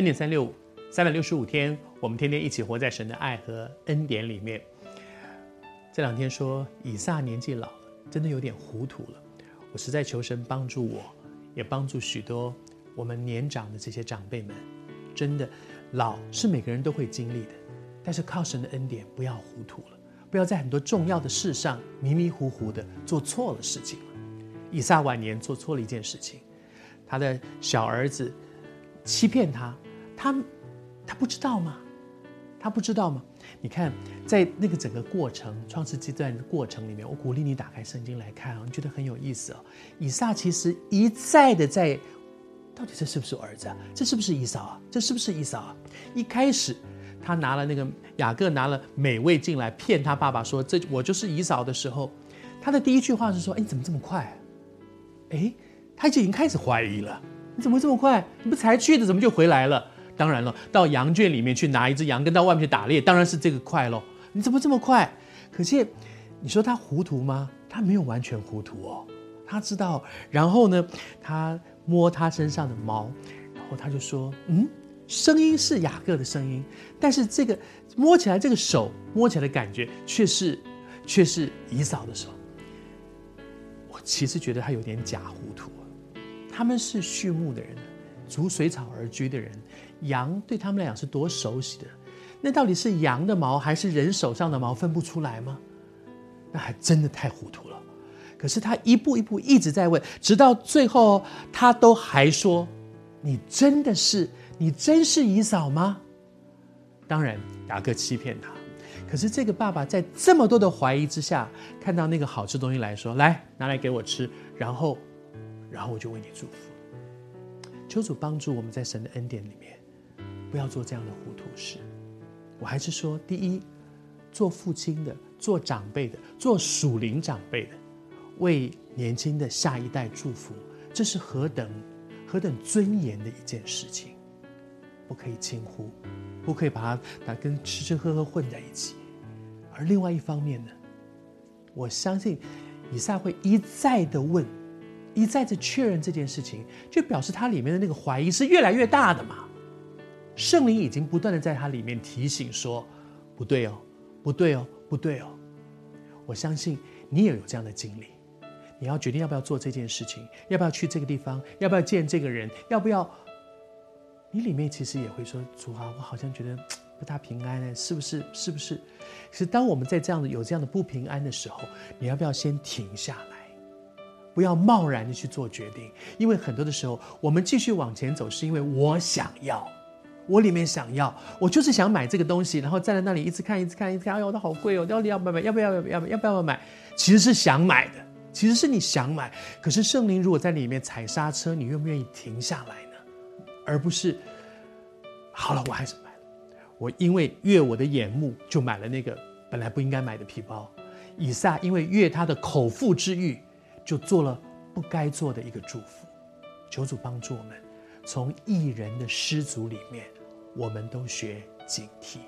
恩典三六五，三百六十五天，我们天天一起活在神的爱和恩典里面。这两天说以撒年纪老了，真的有点糊涂了。我实在求神帮助我，也帮助许多我们年长的这些长辈们。真的，老是每个人都会经历的，但是靠神的恩典，不要糊涂了，不要在很多重要的事上迷迷糊糊的做错了事情。以撒晚年做错了一件事情，他的小儿子欺骗他，他他不知道吗？他不知道吗？你看，在那个整个过程，创世纪段的过程里面，我鼓励你打开圣经来看啊，你觉得很有意思哦。以撒其实一再的在，到底这是不是我儿子啊？这是不是以扫啊？这是不是以扫啊？一开始他拿了那个雅各拿了美味进来骗他爸爸说，这我就是以扫的时候，他的第一句话是说：“哎，你怎么这么快？”哎，他就已经开始怀疑了。你怎么这么快？你不才去的，怎么就回来了？当然了，到羊圈里面去拿一只羊，跟到外面去打猎，当然是这个快喽。你怎么这么快？可是，你说他糊涂吗？他没有完全糊涂哦，他知道。然后呢，他摸他身上的毛，然后他就说：“嗯，声音是雅各的声音，但是这个摸起来，这个手摸起来的感觉却是，却是以扫的手。”我其实觉得他有点假糊涂。他们是畜牧的人，逐水草而居的人。羊对他们来讲是多熟悉的，那到底是羊的毛还是人手上的毛分不出来吗？那还真的太糊涂了。可是他一步一步一直在问，直到最后他都还说：“你真的是，你真是姨嫂吗？”当然，雅各欺骗他。可是这个爸爸在这么多的怀疑之下，看到那个好吃东西来说：“来，拿来给我吃。”然后，然后我就为你祝福。求主帮助我们在神的恩典里面。不要做这样的糊涂事。我还是说，第一，做父亲的、做长辈的、做属灵长辈的，为年轻的下一代祝福，这是何等何等尊严的一件事情，不可以轻忽，不可以把它跟吃吃喝喝混在一起。而另外一方面呢，我相信以撒会一再的问，一再的确认这件事情，就表示他里面的那个怀疑是越来越大的嘛。圣灵已经不断的在他里面提醒说：“不对哦，不对哦，不对哦。”我相信你也有这样的经历。你要决定要不要做这件事情，要不要去这个地方，要不要见这个人，要不要？你里面其实也会说：“主啊，我好像觉得不大平安呢，是不是？是不是？”是当我们在这样的有这样的不平安的时候，你要不要先停下来，不要贸然的去做决定？因为很多的时候，我们继续往前走，是因为我想要。我里面想要，我就是想买这个东西，然后站在那里一直看，一直看，一直看。哎呦，它好贵哦！到底要不要买？要不要？要不要？要不要买？其实是想买的，其实是你想买。可是圣灵如果在里面踩刹车，你愿不愿意停下来呢？而不是，好了，我还是买了。我因为悦我的眼目，就买了那个本来不应该买的皮包。以撒因为悦他的口腹之欲，就做了不该做的一个祝福。求主帮助我们，从艺人的失足里面。我们都学警惕。